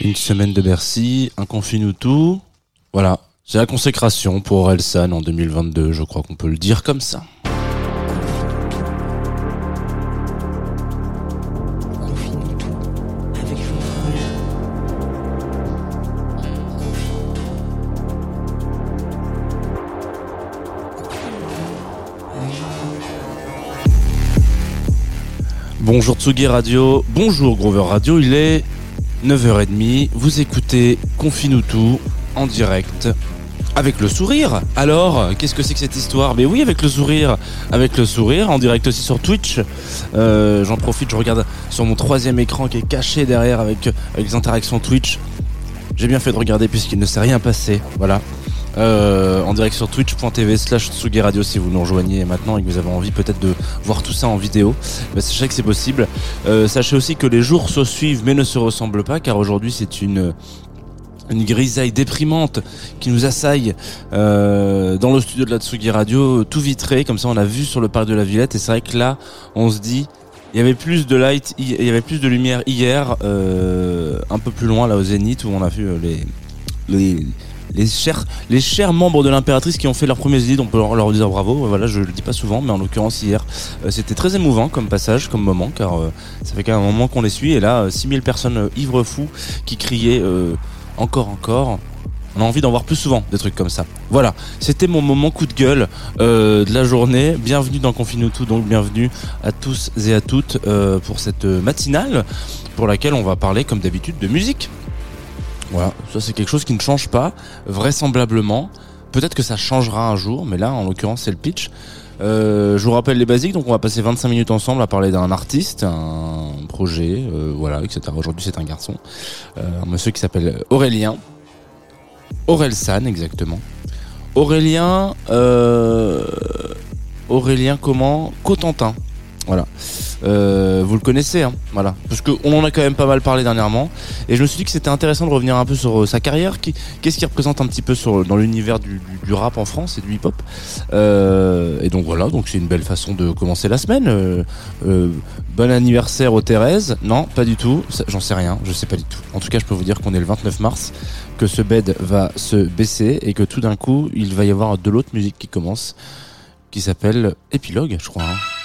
Une semaine de Bercy, un confine tout. Voilà, c'est la consécration pour Orelsan en 2022, je crois qu'on peut le dire comme ça. Bonjour Tsugi Radio, bonjour Grover Radio, il est 9h30, vous écoutez Confine tout en direct avec le sourire. Alors, qu'est-ce que c'est que cette histoire? Mais oui, avec le sourire, avec le sourire, en direct aussi sur Twitch. Euh, J'en profite, je regarde sur mon troisième écran qui est caché derrière avec, avec les interactions Twitch. J'ai bien fait de regarder puisqu'il ne s'est rien passé. Voilà. Euh, en direct sur twitch.tv slash Tsugi Radio si vous nous rejoignez maintenant et que vous avez envie peut-être de voir tout ça en vidéo. Bah, sachez que c'est possible. Euh, sachez aussi que les jours se suivent mais ne se ressemblent pas car aujourd'hui c'est une grisaille déprimante qui nous assaille euh, dans le studio de la Tsugi Radio, tout vitré, comme ça on a vu sur le parc de la Villette, et c'est vrai que là, on se dit, il y avait plus de light, il y avait plus de lumière hier, euh, un peu plus loin là au Zénith, où on a vu les, les chers, les chers membres de l'impératrice qui ont fait leur premier Zénith, on peut leur, dire bravo, voilà, je le dis pas souvent, mais en l'occurrence hier, euh, c'était très émouvant comme passage, comme moment, car euh, ça fait quand même un moment qu'on les suit, et là, euh, 6000 personnes euh, ivres fous qui criaient... euh, encore, encore. On a envie d'en voir plus souvent des trucs comme ça. Voilà, c'était mon moment coup de gueule euh, de la journée. Bienvenue dans Confine tout, donc bienvenue à tous et à toutes euh, pour cette matinale pour laquelle on va parler comme d'habitude de musique. Voilà, ça c'est quelque chose qui ne change pas, vraisemblablement. Peut-être que ça changera un jour, mais là en l'occurrence c'est le pitch. Euh, je vous rappelle les basiques, donc on va passer 25 minutes ensemble à parler d'un artiste, un projet, euh, voilà, etc. Aujourd'hui c'est un garçon, euh, un monsieur qui s'appelle Aurélien, Aurel San exactement. Aurélien, Aurélien comment? Cotentin, voilà. Euh, vous le connaissez, hein, voilà, parce qu'on en a quand même pas mal parlé dernièrement, et je me suis dit que c'était intéressant de revenir un peu sur euh, sa carrière, qu'est-ce qu'il représente un petit peu dans l'univers du, rap en France et du hip-hop? Euh, et donc voilà, donc c'est une belle façon de commencer la semaine. Euh, euh, bon anniversaire aux Thérèse Non, pas du tout. J'en sais rien, je sais pas du tout. En tout cas, je peux vous dire qu'on est le 29 mars, que ce bed va se baisser et que tout d'un coup, il va y avoir de l'autre musique qui commence, qui s'appelle Épilogue, je crois. hein.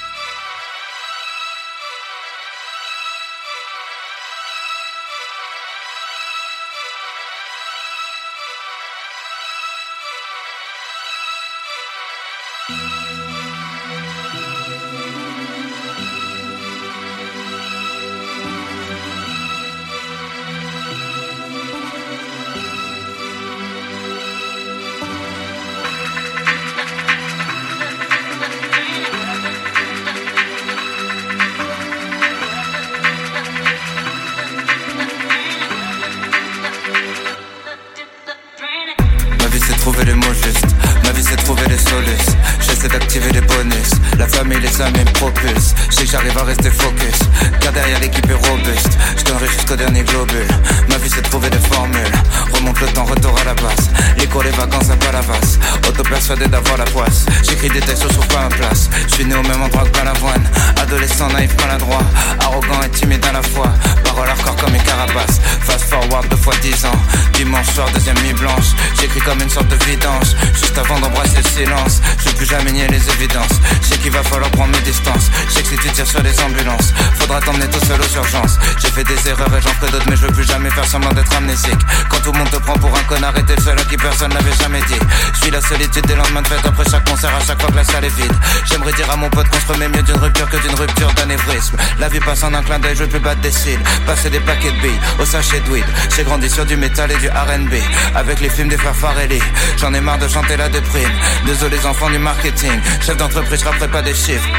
J'arrive à rester focus, car derrière l'équipe est robuste. Je donnerai jusqu'au dernier globule. Ma vie c'est trouver des formules, remonte le temps, retour à la base. Les cours, les vacances à Palavas, auto-persuadé d'avoir la poisse. J'écris des textes, trouve pas ma place. Je suis né au même endroit que Balavoine, adolescent naïf, maladroit, arrogant et timide à la fois. Parole hardcore comme une carapace, fast forward deux fois dix ans. Dimanche soir, deuxième nuit blanche. J'écris comme une sorte de vidange, juste avant d'embrasser le silence. Je veux plus jamais nier les évidences. Je sais qu'il va falloir prendre mes distances. Je sais que si tu tires sur les ambulances, faudra t'emmener tout seul aux urgences. J'ai fait des erreurs et j'en ferai d'autres, mais je veux plus jamais faire semblant d'être amnésique. Quand tout le monde te prend pour un connard et t'es le seul à qui personne n'avait jamais dit. Je suis la solitude des lendemains de fête après chaque concert, à chaque fois que la salle est vide. J'aimerais dire à mon pote qu'on se remet mieux d'une rupture que d'une rupture d'anévrisme. La vie passe en un clin d'œil, je veux plus battre des cils. Passer des paquets de billes au sachet de weed. J'ai grandi sur du métal et du RB. Avec les films des frères Farelli. J'en ai marre de chanter la déprime. Désolé les enfants du marketing. Chef d'entreprise, pas des chiffres.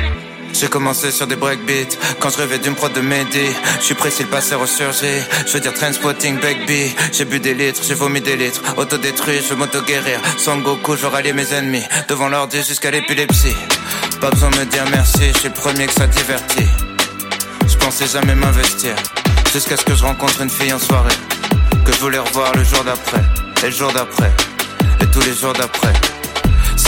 J'ai commencé sur des breakbeats. Quand je rêvais d'une prod de Mehdi Je suis précis le passé ressurgit Je veux dire transpotting baby J'ai bu des litres, j'ai vomi des litres. Autodétruit, je veux m'auto-guérir. Sans Goku, je rallier mes ennemis. Devant l'ordi jusqu'à l'épilepsie. Pas besoin de me dire merci Je suis le premier que ça divertit. Je pensais jamais m'investir. Jusqu'à ce que je rencontre une fille en soirée. Que je voulais revoir le jour d'après. Et le jour d'après. Et tous les jours d'après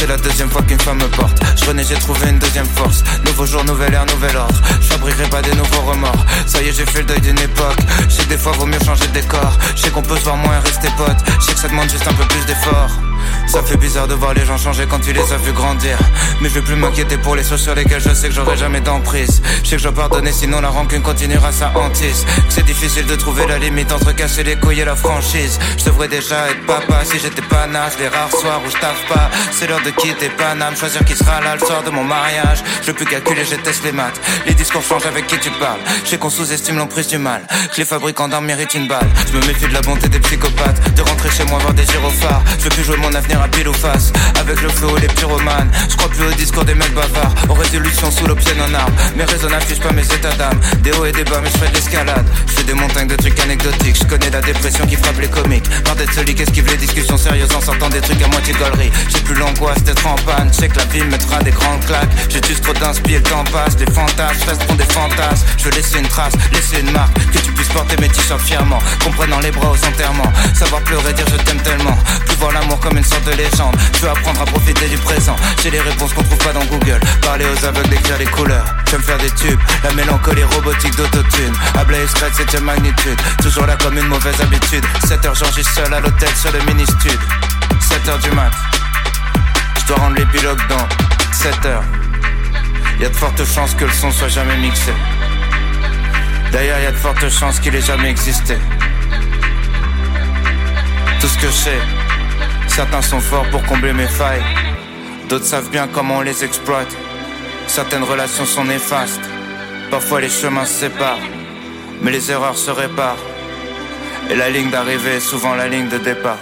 c'est la deuxième fois qu'une femme me porte. Je renais, j'ai trouvé une deuxième force. Nouveau jour, nouvelle ère, nouvel ordre. Je fabriquerai pas des nouveaux remords. Ça y est, j'ai fait le deuil d'une époque. Je sais des fois vaut mieux changer de décor. Je sais qu'on peut se voir moins et rester pote. Je sais que ça demande juste un peu plus d'effort. Ça fait bizarre de voir les gens changer quand tu les as vus grandir. Mais je vais plus m'inquiéter pour les choses sur lesquelles je sais que j'aurai jamais d'emprise. Je sais que je dois pardonner, sinon la rancune continuera sa hantise. C'est difficile de trouver la limite entre casser les couilles et la franchise. Je devrais déjà être papa si j'étais pas naze. Les rares soirs où je taffe pas, c'est l'heure de quitter Paname. Choisir qui sera là le soir de mon mariage. Je plus calculer, je teste les maths. Les discours changent avec qui tu parles. Je sais qu'on sous-estime l'emprise du mal. Que les fabricants d'armes méritent une balle. Je me méfie de la bonté des psychopathes. De rentrer chez moi voir des gyrophares. Je veux plus jouer mon avenir à pile ou face Avec le flow les pyromanes. Je crois plus au discours des mecs bavards. Aux résolutions sous l'option en arbre. Mes raisons n'affichent pas mes états d'âme. Des hauts et des bas mais je fais de l'escalade. Je fais des montagnes de trucs anecdotiques. Je connais la dépression qui frappe les comiques. Par d'être celui qui esquive les discussions sérieuses En sortant des trucs à moitié gaulerie. J'ai plus l'angoisse d'être en panne. Je sais que la vie me mettra des grandes claques. J'ai juste trop d'inspi le temps passe. Les fantasmes resteront des fantasmes. Je veux laisser une trace, laisser une marque. Que tu puisses porter mes t-shirts fièrement. Comprenant les bras aux enterrements. Savoir pleurer, dire je t'aime tellement comme une sorte de légende je veux apprendre à profiter du présent. J'ai les réponses qu'on trouve pas dans Google. Parler aux aveugles, décrire les couleurs. Je me faire des tubes. La mélancolie robotique d'autotune. Et scratch, septième magnitude. Toujours là comme une mauvaise habitude. 7h, j'enregistre seul à l'hôtel sur le mini-stud. 7h du mat. Je dois rendre l'épilogue dans 7h. Y a de fortes chances que le son soit jamais mixé. D'ailleurs, y a de fortes chances qu'il ait jamais existé. Tout ce que je sais, Certains sont forts pour combler mes failles. D'autres savent bien comment on les exploite. Certaines relations sont néfastes. Parfois les chemins se séparent. Mais les erreurs se réparent. Et la ligne d'arrivée est souvent la ligne de départ.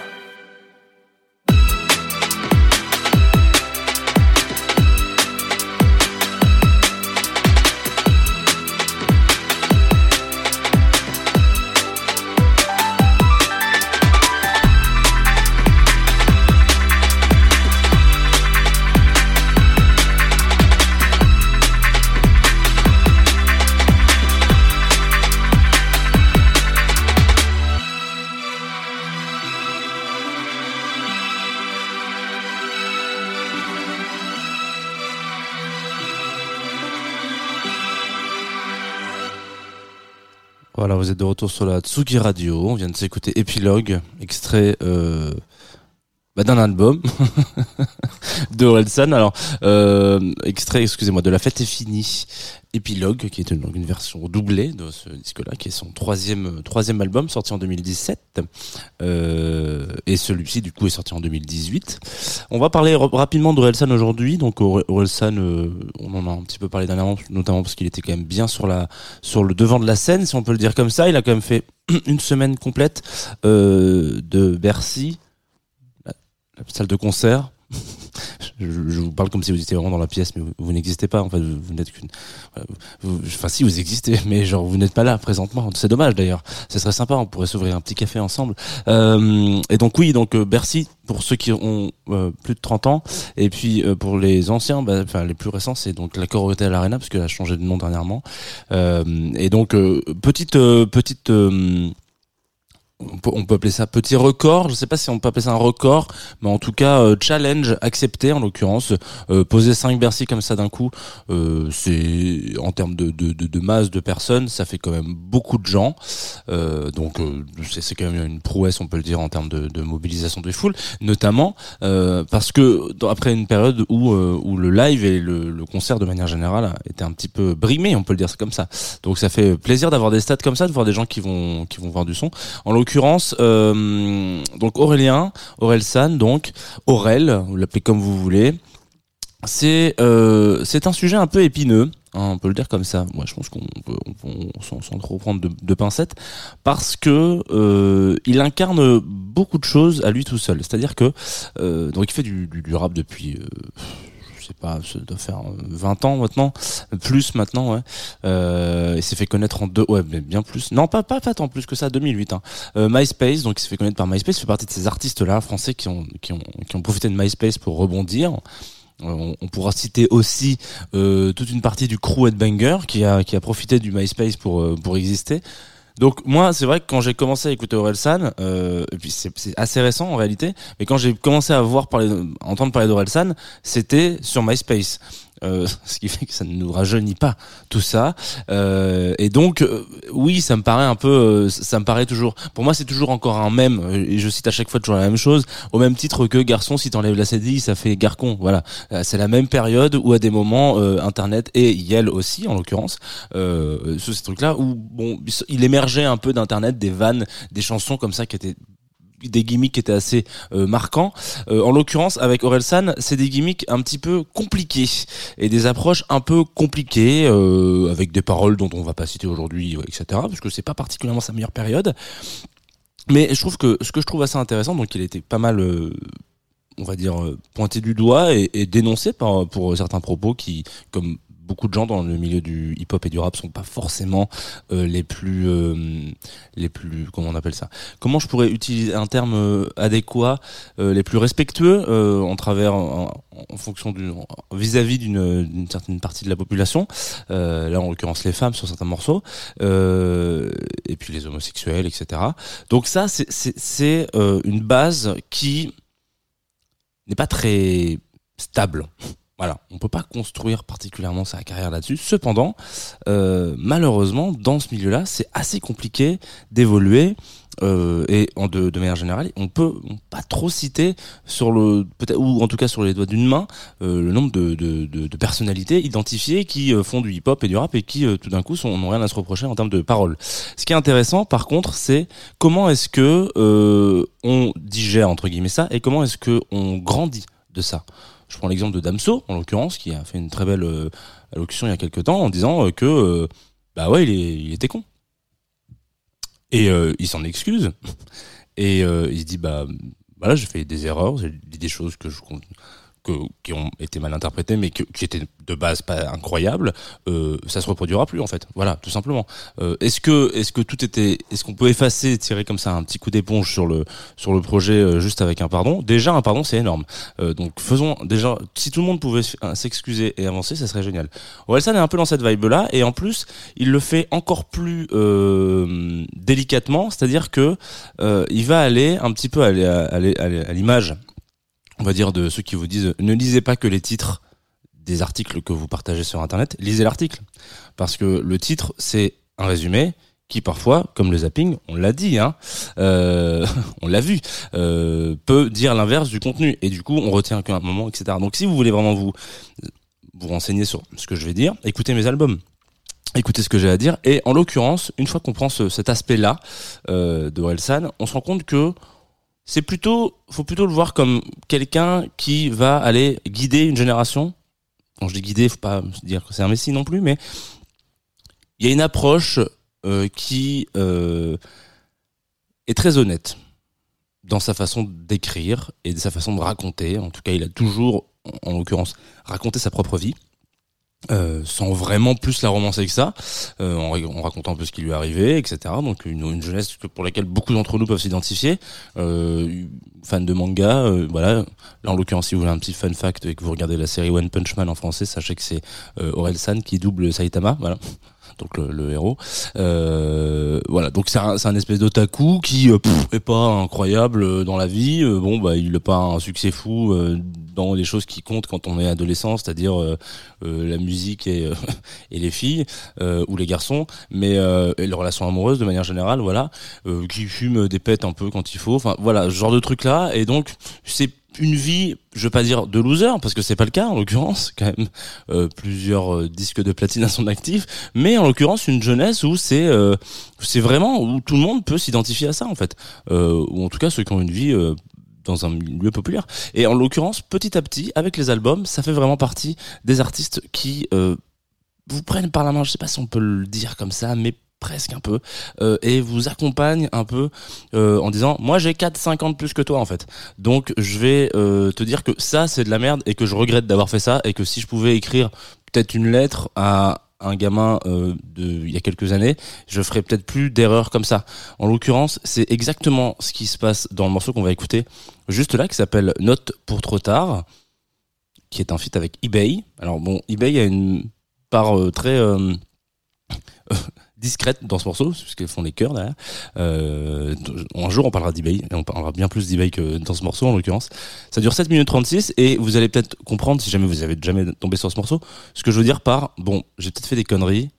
Vous êtes de retour sur la Tsugi Radio. On vient de s'écouter Epilogue, extrait euh, bah, d'un album de Orelsan. Alors, euh, extrait, excusez-moi, de La Fête est finie. Epilogue, qui est une, une version doublée de ce disque-là, qui est son troisième troisième album sorti en 2017. Euh, et celui-ci, du coup, est sorti en 2018. On va parler ra- rapidement d'Orelsan aujourd'hui. Donc, Ore- Orelsan, euh, on en a un petit peu parlé dernièrement, notamment parce qu'il était quand même bien sur la sur le devant de la scène, si on peut le dire comme ça. Il a quand même fait une semaine complète de Bercy, salle de concert. je, vous parle comme si vous étiez vraiment dans la pièce, mais vous, n'existez pas. En fait, vous, n'êtes qu'une. vous- Enfin, si vous existez, mais genre vous n'êtes pas là présentement. C'est dommage d'ailleurs. Ce serait sympa. On pourrait s'ouvrir un petit café ensemble. Euh, et donc oui, donc euh, Bercy pour ceux qui ont euh, plus de 30 ans, et puis euh, pour les anciens, bah, enfin les plus récents, c'est donc l'accord Hotel Arena parce qu'elle a changé de nom dernièrement. Euh, et donc euh, petite euh, petite euh, on peut, on peut appeler ça petit record. Je sais pas si on peut appeler ça un record, mais en tout cas euh, challenge accepté en l'occurrence. Euh, poser 5 Bercy comme ça d'un coup, euh, c'est en termes de, de, de, de masse de personnes, ça fait quand même beaucoup de gens. Euh, donc euh, c'est quand même une prouesse, on peut le dire, en termes de, mobilisation des foules, notamment parce que après une période où où le live et le, le concert de manière générale étaient un petit peu brimés, on peut le dire comme ça. Donc ça fait plaisir d'avoir des stats comme ça, de voir des gens qui vont qui vont voir du son. L'occurrence, euh, donc Aurélien, Aurel San, donc Aurel, vous l'appelez comme vous voulez. C'est euh, un sujet un peu épineux, hein, on peut le dire comme ça. Moi, je pense qu'on peut, on sans, trop prendre de, pincettes, parce que euh, il incarne beaucoup de choses à lui tout seul. C'est-à-dire que donc il fait du, rap depuis sais pas, ça doit faire 20 ans maintenant, plus maintenant, ouais. Euh, il s'est fait connaître en deux, ouais, mais bien plus. Non, pas pas pas tant plus que ça, 2008. Hein. Euh, MySpace, donc il s'est fait connaître par MySpace, fait partie de ces artistes-là français qui ont qui ont qui ont profité de MySpace pour rebondir. Euh, On, on pourra citer aussi euh, toute une partie du crew Headbanger qui a qui a profité du MySpace pour euh, pour exister. Donc moi, c'est vrai que quand j'ai commencé à écouter Orelsan, euh, et puis c'est assez récent en réalité, mais quand j'ai commencé à voir parler, entendre parler d'Orelsan, c'était sur MySpace. Euh, ce qui fait que ça ne nous rajeunit pas tout ça. Euh, et donc euh, oui ça me paraît un peu euh, ça me paraît toujours pour moi c'est toujours encore un même et je cite à chaque fois toujours la même chose au même titre que garçon si t'enlèves la cédille ça fait garcon voilà. C'est la même période où à des moments internet et Yel aussi en l'occurrence euh, sur ces trucs là où bon il émergeait un peu d'internet des vannes des chansons comme ça qui étaient des gimmicks qui étaient assez euh, marquants. Euh, en l'occurrence, avec Orelsan, c'est des gimmicks un petit peu compliqués et des approches un peu compliquées, euh, avec des paroles dont on va pas citer aujourd'hui, etc. Parce que c'est pas particulièrement sa meilleure période. Mais je trouve que ce que je trouve assez intéressant, donc il était pas mal, on va dire, pointé du doigt et, dénoncé pour certains propos qui, comme beaucoup de gens dans le milieu du hip-hop et du rap sont pas forcément euh, les plus euh, les plus comment on appelle ça? Comment je pourrais utiliser un terme euh, adéquat euh, les plus respectueux euh, en travers en, en fonction du vis-à-vis d'une certaine partie de la population? Euh, là en l'occurrence les femmes sur certains morceaux et puis les homosexuels etc donc ça c'est une base qui n'est pas très stable voilà, on peut pas construire particulièrement sa carrière là-dessus. Cependant, euh, malheureusement, dans ce milieu-là, c'est assez compliqué d'évoluer. Euh, et de, de manière générale, on peut pas trop citer sur le peut-être ou en tout cas sur les doigts d'une main euh, le nombre de, personnalités identifiées qui font du hip-hop et du rap et qui tout d'un coup sont n'ont rien à se reprocher en termes de paroles. Ce qui est intéressant, par contre, c'est comment est-ce que on digère entre guillemets ça et comment est-ce que on grandit de ça. Je prends l'exemple de Damso, en l'occurrence, qui a fait une très belle euh, allocution il y a quelques temps en disant euh, que euh, bah ouais, il, était con. Et il s'en excuse. Et il se dit bah voilà, j'ai fait des erreurs, j'ai dit des choses que je qui ont été mal interprétées, mais qui étaient de base pas incroyables, euh, ça se reproduira plus en fait. Voilà, tout simplement. Euh, est-ce que, est-ce que tout était, est-ce qu'on peut effacer, tirer comme ça un petit coup d'éponge sur le sur le projet euh, juste avec un pardon? Déjà un pardon, c'est énorme. Euh, donc faisons déjà, si tout le monde pouvait s'excuser et avancer, ça serait génial. Orelsan est un peu dans cette vibe là, et en plus, il le fait encore plus délicatement, c'est-à-dire que il va aller un petit peu à, aller- aller à l'image on va dire de ceux qui vous disent ne lisez pas que les titres des articles que vous partagez sur internet, lisez l'article parce que le titre c'est un résumé qui parfois, comme le zapping, on l'a dit, hein, euh, on l'a vu, euh, peut dire l'inverse du contenu et du coup on retient qu'un moment, etc. Donc si vous voulez vraiment vous renseigner sur ce que je vais dire, écoutez mes albums. Écoutez ce que j'ai à dire et en l'occurrence, une fois qu'on prend ce- cet aspect-là euh, de Orelsan, on se rend compte que c'est plutôt, faut plutôt le voir comme quelqu'un qui va aller guider une génération. Quand je dis guider, faut pas dire que c'est un messie non plus, mais il y a une approche euh, qui euh, est très honnête dans sa façon d'écrire et de sa façon de raconter. En tout cas, il a toujours, en l'occurrence, raconté sa propre vie. Euh, sans vraiment plus la romancer que ça, euh, en, racontant un peu ce qui lui est arrivé, etc. Donc une, une jeunesse pour laquelle beaucoup d'entre nous peuvent s'identifier. Euh, fan de manga, euh, voilà. Là en l'occurrence, si vous voulez un petit fun fact et que vous regardez la série One Punch Man en français, sachez que c'est euh, Aurel San qui double Saitama, voilà. Donc le, le héros. Euh, voilà. donc c'est un, un espèce d'otaku qui euh, pff, est pas incroyable euh, dans la vie. Euh, bon, bah il n'a pas un succès fou dans les choses qui comptent quand on est adolescent, c'est-à-dire la musique et, et les filles ou les garçons, mais et les relations amoureuses de manière générale, voilà, qui fume des pètes un peu quand il faut. Enfin voilà, ce genre de truc là. Et donc c'est une vie, je veux pas dire de loser parce que c'est pas le cas en l'occurrence, quand même euh, plusieurs euh, disques de platine à son actif, mais en l'occurrence une jeunesse où c'est euh, c'est vraiment où tout le monde peut s'identifier à ça en fait, ou en tout cas ceux qui ont une vie dans un milieu populaire. Et en l'occurrence, petit à petit, avec les albums, ça fait vraiment partie des artistes qui vous prennent par la main. Je sais pas si on peut le dire comme ça, mais presque un peu euh, et vous accompagnent un peu euh, en disant moi j'ai 4 5 ans de plus que toi en fait donc je vais euh, te dire que ça c'est de la merde et que je regrette d'avoir fait ça et que si je pouvais écrire peut-être une lettre à un gamin de il y a quelques années, je ferais peut-être plus d'erreurs comme ça. En l'occurrence, c'est exactement ce qui se passe dans le morceau qu'on va écouter juste là, qui s'appelle Note pour trop tard, qui est un feat avec eBay. Alors bon, eBay a une part très discrète dans ce morceau, puisqu'ils font les chœurs derrière. Euh, un jour, on parlera d'eBay, et on parlera bien plus d'eBay que dans ce morceau, en l'occurrence. Ça dure 7 minutes 36, et vous allez peut-être comprendre, si jamais vous avez jamais tombé sur ce morceau, ce que je veux dire par, bon, j'ai peut-être fait des conneries,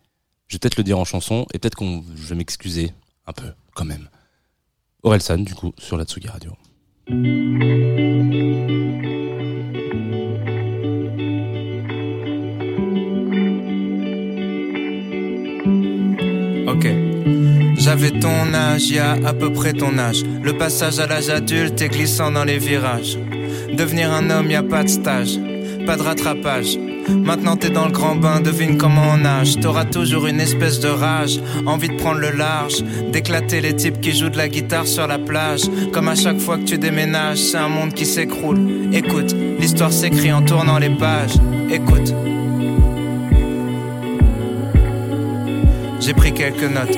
je vais peut-être le dire en chanson, et peut-être qu'on, je vais m'excuser un peu, quand même. Orelsan, du coup, sur la Tsugi Radio. J'avais ton âge, y a à peu près ton âge. Le passage à l'âge adulte est glissant dans les virages. Devenir un homme, y a pas de stage, pas de rattrapage. Maintenant t'es dans le grand bain, devine comment on nage. T'auras toujours une espèce de rage, envie de prendre le large, d'éclater les types qui jouent de la guitare sur la plage. Comme à chaque fois que tu déménages, c'est un monde qui s'écroule. Écoute, l'histoire s'écrit en tournant les pages. Écoute. J'ai pris quelques notes.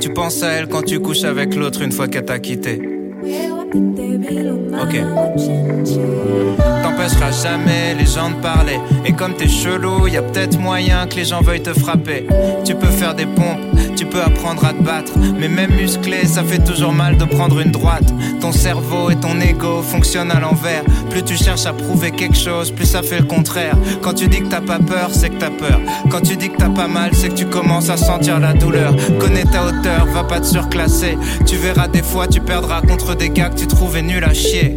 Tu penses à elle quand tu couches avec l'autre une fois qu'elle t'a quitté. Ok. T'empêcheras jamais les gens de parler. Et comme t'es chelou, y a peut-être moyen que les gens veuillent te frapper. Tu peux faire des pompes, tu peux apprendre à te battre. Mais même musclé, ça fait toujours mal de prendre une droite. Ton cerveau et ton ego fonctionnent à l'envers. Plus tu cherches à prouver quelque chose, plus ça fait le contraire. Quand tu dis que t'as pas peur, c'est que t'as peur. Quand tu dis que t'as pas mal, c'est que tu commences à sentir la douleur. Connais ta hauteur, va pas te surclasser. Tu verras des fois, tu perdras contre des gars que tu trouvais nuls à chier.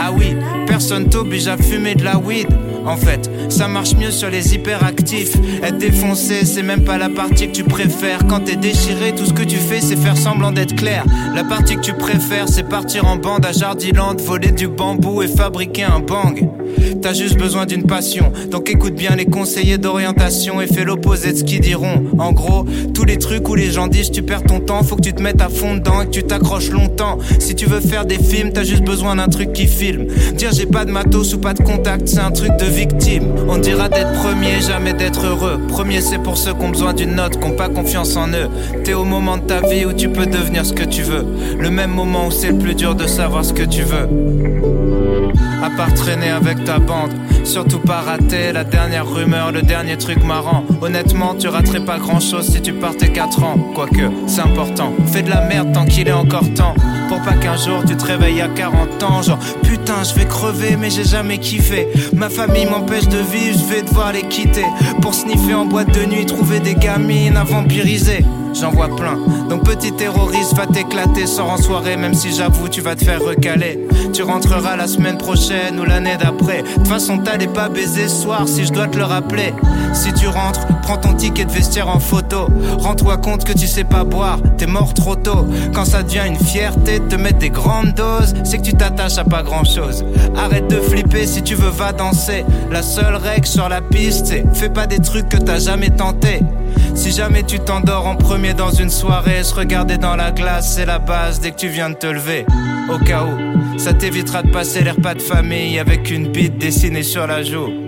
Ah oui, personne t'oblige à fumer de la weed. En fait, ça marche mieux sur les hyperactifs. Être défoncé, c'est même pas la partie que tu préfères. Quand t'es déchiré, tout ce que tu fais, c'est faire semblant d'être clair. La partie que tu préfères, c'est partir en bande à Jardiland, voler du bambou et fabriquer un bang. T'as juste besoin d'une passion, donc écoute bien les conseillers d'orientation et fais l'opposé de ce qu'ils diront. En gros, tous les trucs où les gens disent tu perds ton temps, faut que tu te mettes à fond dedans et que tu t'accroches longtemps. Si tu veux faire des films, t'as juste besoin d'un truc qui Dire j'ai pas de matos ou pas de contact, c'est un truc de victime. On dira d'être premier, jamais d'être heureux. Premier, c'est pour ceux qui ont besoin d'une note, qui ont pas confiance en eux. T'es au moment de ta vie où tu peux devenir ce que tu veux. Le même moment où c'est le plus dur de savoir ce que tu veux. À part traîner avec ta bande, surtout pas rater la dernière rumeur, le dernier truc marrant. Honnêtement, tu raterais pas grand chose si tu partais 4 ans. Quoique, c'est important. Fais de la merde tant qu'il est encore temps. Pour pas qu'un jour tu te réveilles à 40 ans, genre putain, je vais crever, mais j'ai jamais kiffé. Ma famille m'empêche de vivre, je vais devoir les quitter. Pour sniffer en boîte de nuit, trouver des gamines à vampiriser. J'en vois plein. Donc petit terroriste va t'éclater, sors en soirée, même si j'avoue tu vas te faire recaler. Tu rentreras la semaine prochaine ou l'année d'après. De toute façon t'allais pas baiser soir si je dois te le rappeler. Si tu rentres, prends ton ticket de vestiaire en photo. Rends-toi compte que tu sais pas boire, t'es mort trop tôt. Quand ça devient une fierté de te mettre des grandes doses, c'est que tu t'attaches à pas grand chose. Arrête de flipper si tu veux va danser. La seule règle sur la piste, c'est fais pas des trucs que t'as jamais tenté. Si jamais tu t'endors en premier dans une soirée, se regarder dans la glace, c'est la base dès que tu viens de te lever. Au cas où, ça t'évitera de passer les repas de famille avec une bite dessinée sur la joue.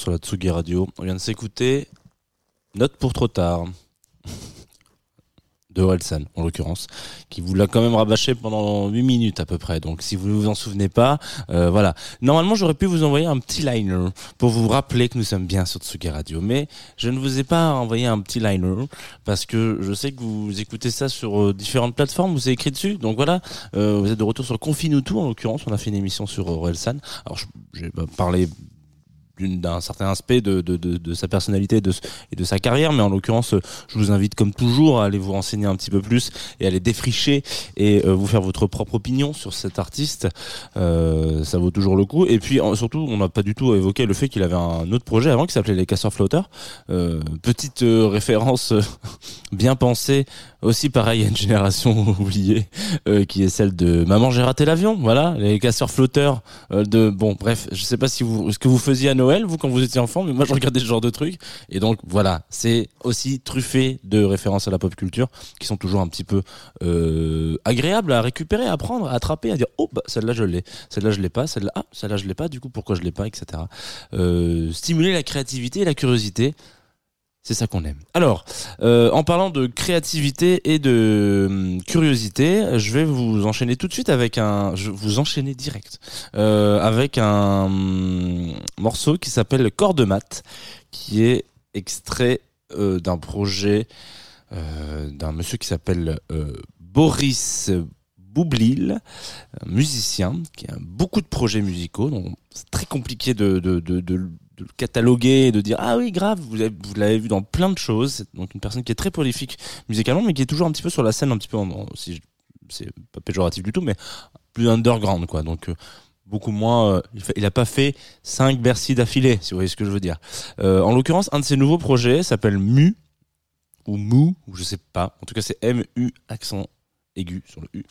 Sur la Tsugi Radio. On vient de s'écouter Note pour trop tard de Orelsan, en l'occurrence, qui vous l'a quand même rabâché pendant 8 minutes à peu près. Donc si vous ne vous en souvenez pas, euh, voilà. Normalement, j'aurais pu vous envoyer un petit liner pour vous rappeler que nous sommes bien sur Tsugi Radio, mais je ne vous ai pas envoyé un petit liner parce que je sais que vous écoutez ça sur euh, différentes plateformes, vous avez écrit dessus. Donc voilà, euh, vous êtes de retour sur Confinutu en l'occurrence, on a fait une émission sur Orelsan. Alors j'ai bah, parlé d'un certain aspect de, sa personnalité et de, sa carrière. Mais en l'occurrence, je vous invite comme toujours à aller vous renseigner un petit peu plus et à aller défricher et euh, vous faire votre propre opinion sur cet artiste. Euh, ça vaut toujours le coup. Et puis surtout, on n'a pas du tout évoqué le fait qu'il avait un autre projet avant qui s'appelait les Casseurs Flotteurs. Euh, petite référence bien pensée, aussi pareil à une génération oubliée, euh, qui est celle de Maman j'ai raté l'avion. Voilà, les Casseurs Flotteurs. euh, de bon, bref, je sais pas si vous ce que vous faisiez à Noël vous quand vous étiez enfant, mais moi je regardais ce genre de trucs. Et donc voilà, c'est aussi truffé de références à la pop culture qui sont toujours un petit peu euh, agréables à récupérer, à prendre, à attraper, à dire oh bah celle-là je l'ai, celle-là je l'ai pas, celle-là ah celle-là je l'ai pas, du coup pourquoi je l'ai pas, etc. Euh, stimuler la créativité et la curiosité. C'est ça qu'on aime. Alors, euh, en parlant de créativité et de hum, curiosité, je vais vous enchaîner tout de suite avec un, je vous enchaîner direct euh, avec un hum, morceau qui s'appelle Corps de mat, qui est extrait euh, d'un projet euh, d'un monsieur qui s'appelle euh, Boris Boublil, musicien qui a beaucoup de projets musicaux, donc c'est très compliqué de, de le cataloguer et de dire ah oui grave vous l'avez vu dans plein de choses. C'est donc une personne qui est très prolifique musicalement mais qui est toujours un petit peu sur la scène un petit peu en, si c'est pas péjoratif du tout mais plus underground quoi. Donc euh, beaucoup moins euh, il, fait- il a pas fait cinq Bercy d'affilée si vous voyez ce que je veux dire. Euh, en l'occurrence un de ses nouveaux projets s'appelle Mu ou Mu ou je sais pas. En tout cas c'est M U accent aigu sur le U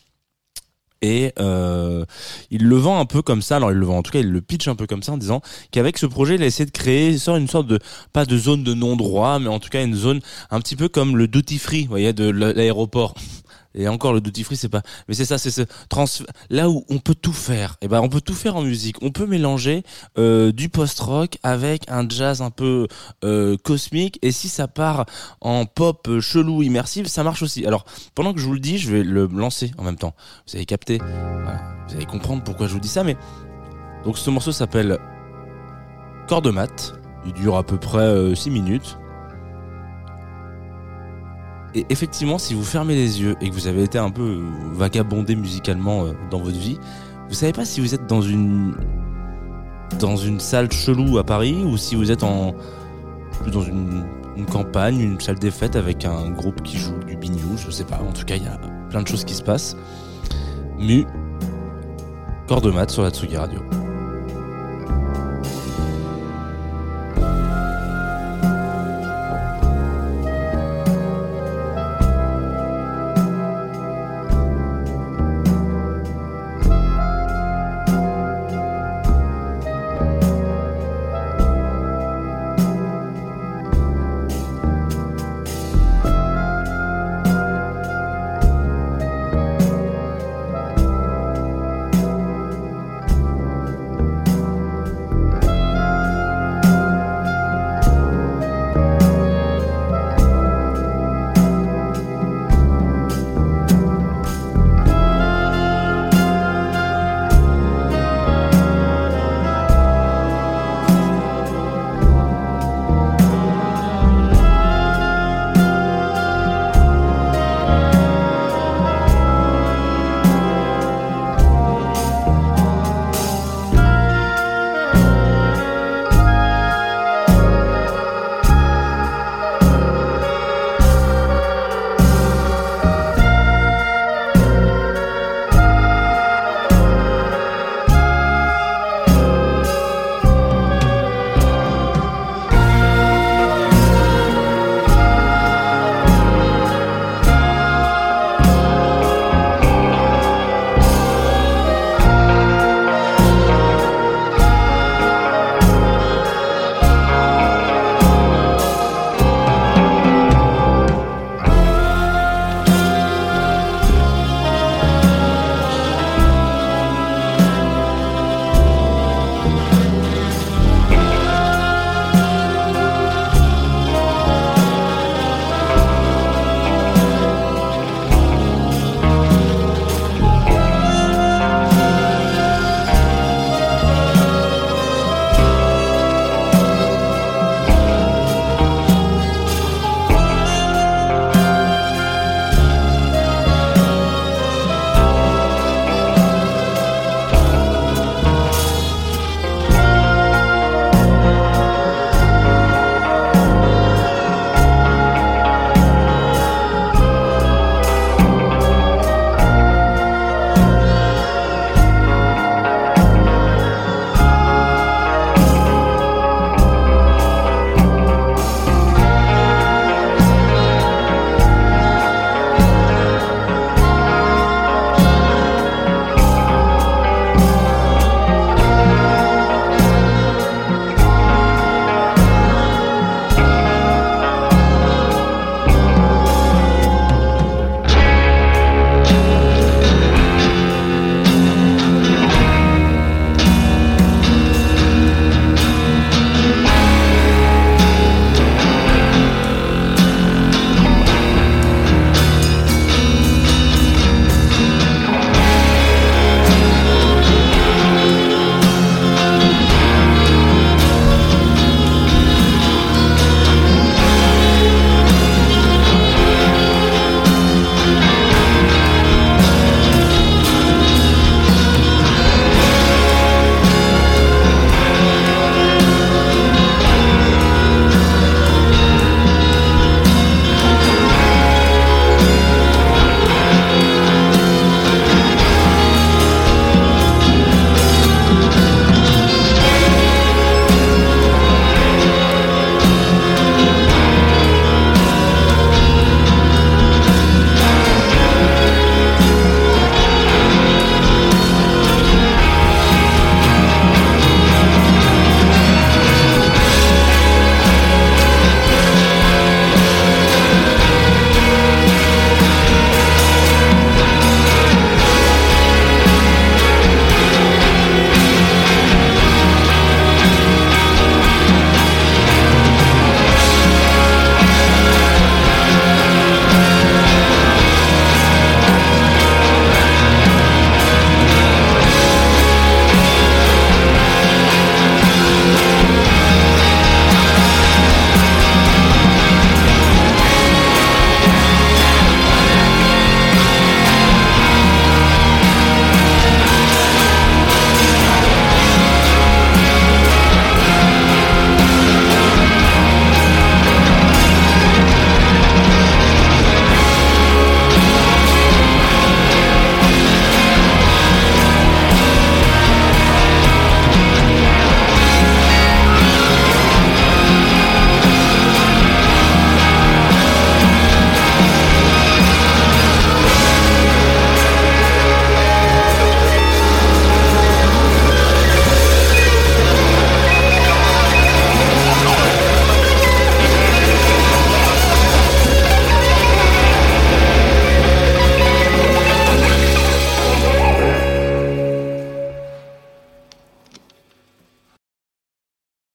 et euh, il le vend un peu comme ça. Alors il le vend en tout cas il le pitch un peu comme ça en disant qu'avec ce projet il a essayé de créer sort une sorte de pas de zone de non droit mais en tout cas une zone un petit peu comme le duty free vous voyez de l'aéroport et encore le duty free c'est pas mais c'est ça c'est ce transfert là où on peut tout faire. Et ben on peut tout faire en musique. On peut mélanger euh, du post rock avec un jazz un peu euh, cosmique. Et si ça part en pop euh, chelou immersive ça marche aussi. Alors pendant que je vous le dis je vais le lancer en même temps. Vous avez capté Voilà. vous allez comprendre pourquoi je vous dis ça mais donc ce morceau s'appelle Corps de il dure à peu près 6 minutes et effectivement, si vous fermez les yeux et que vous avez été un peu vagabondé musicalement euh, dans votre vie, vous savez pas si vous êtes dans une dans une salle chelou à Paris ou si vous êtes en dans une, campagne, une salle des fêtes avec un groupe qui joue du bignou, je sais pas. En tout cas, il y a plein de choses qui se passent. Mu, corps de mat sur la Tsugi Radio.